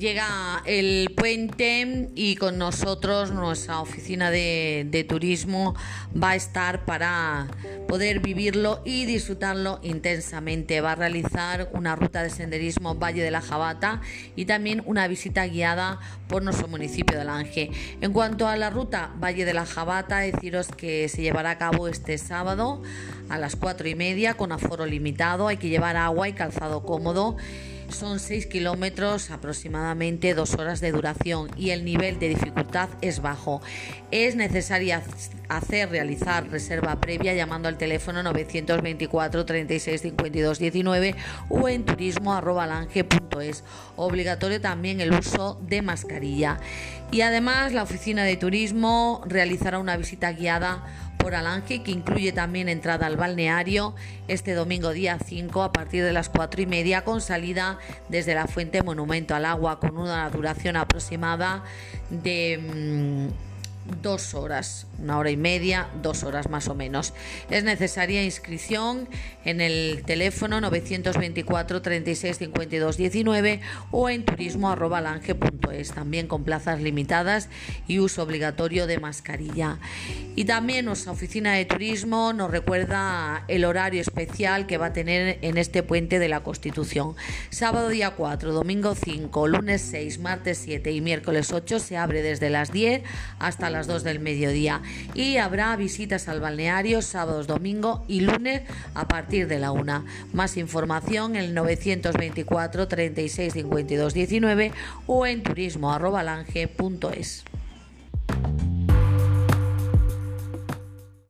Llega el puente y con nosotros nuestra oficina de, turismo va a estar para poder vivirlo y disfrutarlo intensamente. Va a realizar una ruta de senderismo Valle de la Jabata y también una visita guiada por nuestro municipio de Lange. En cuanto a la ruta Valle de la Jabata, deciros que se llevará a cabo este sábado a las cuatro y media con aforo limitado. Hay que llevar agua y calzado cómodo son 6 kilómetros, aproximadamente 2 horas de duración y el nivel de dificultad es bajo. Es necesario hacer realizar reserva previa llamando al teléfono 924 36 52 19 o en turismo@lange.es. Obligatorio también el uso de mascarilla. Y además la oficina de turismo realizará una visita guiada por Alange, que incluye también entrada al balneario este domingo día 5 a partir de las 4 y media con salida desde la fuente Monumento al Agua con una duración aproximada de... Mm, dos horas, una hora y media, dos horas más o menos. Es necesaria inscripción en el teléfono 924 36 52 19 o en turismo.lange.es, también con plazas limitadas y uso obligatorio de mascarilla. Y también nuestra oficina de turismo nos recuerda el horario especial que va a tener en este puente de la Constitución. Sábado día 4, domingo 5, lunes 6, martes 7 y miércoles 8 se abre desde las 10 hasta las 2 del mediodía y habrá visitas al balneario sábados, domingo y lunes a partir de la 1. Más información en el 924 36 52 19 o en turismo.lange.es.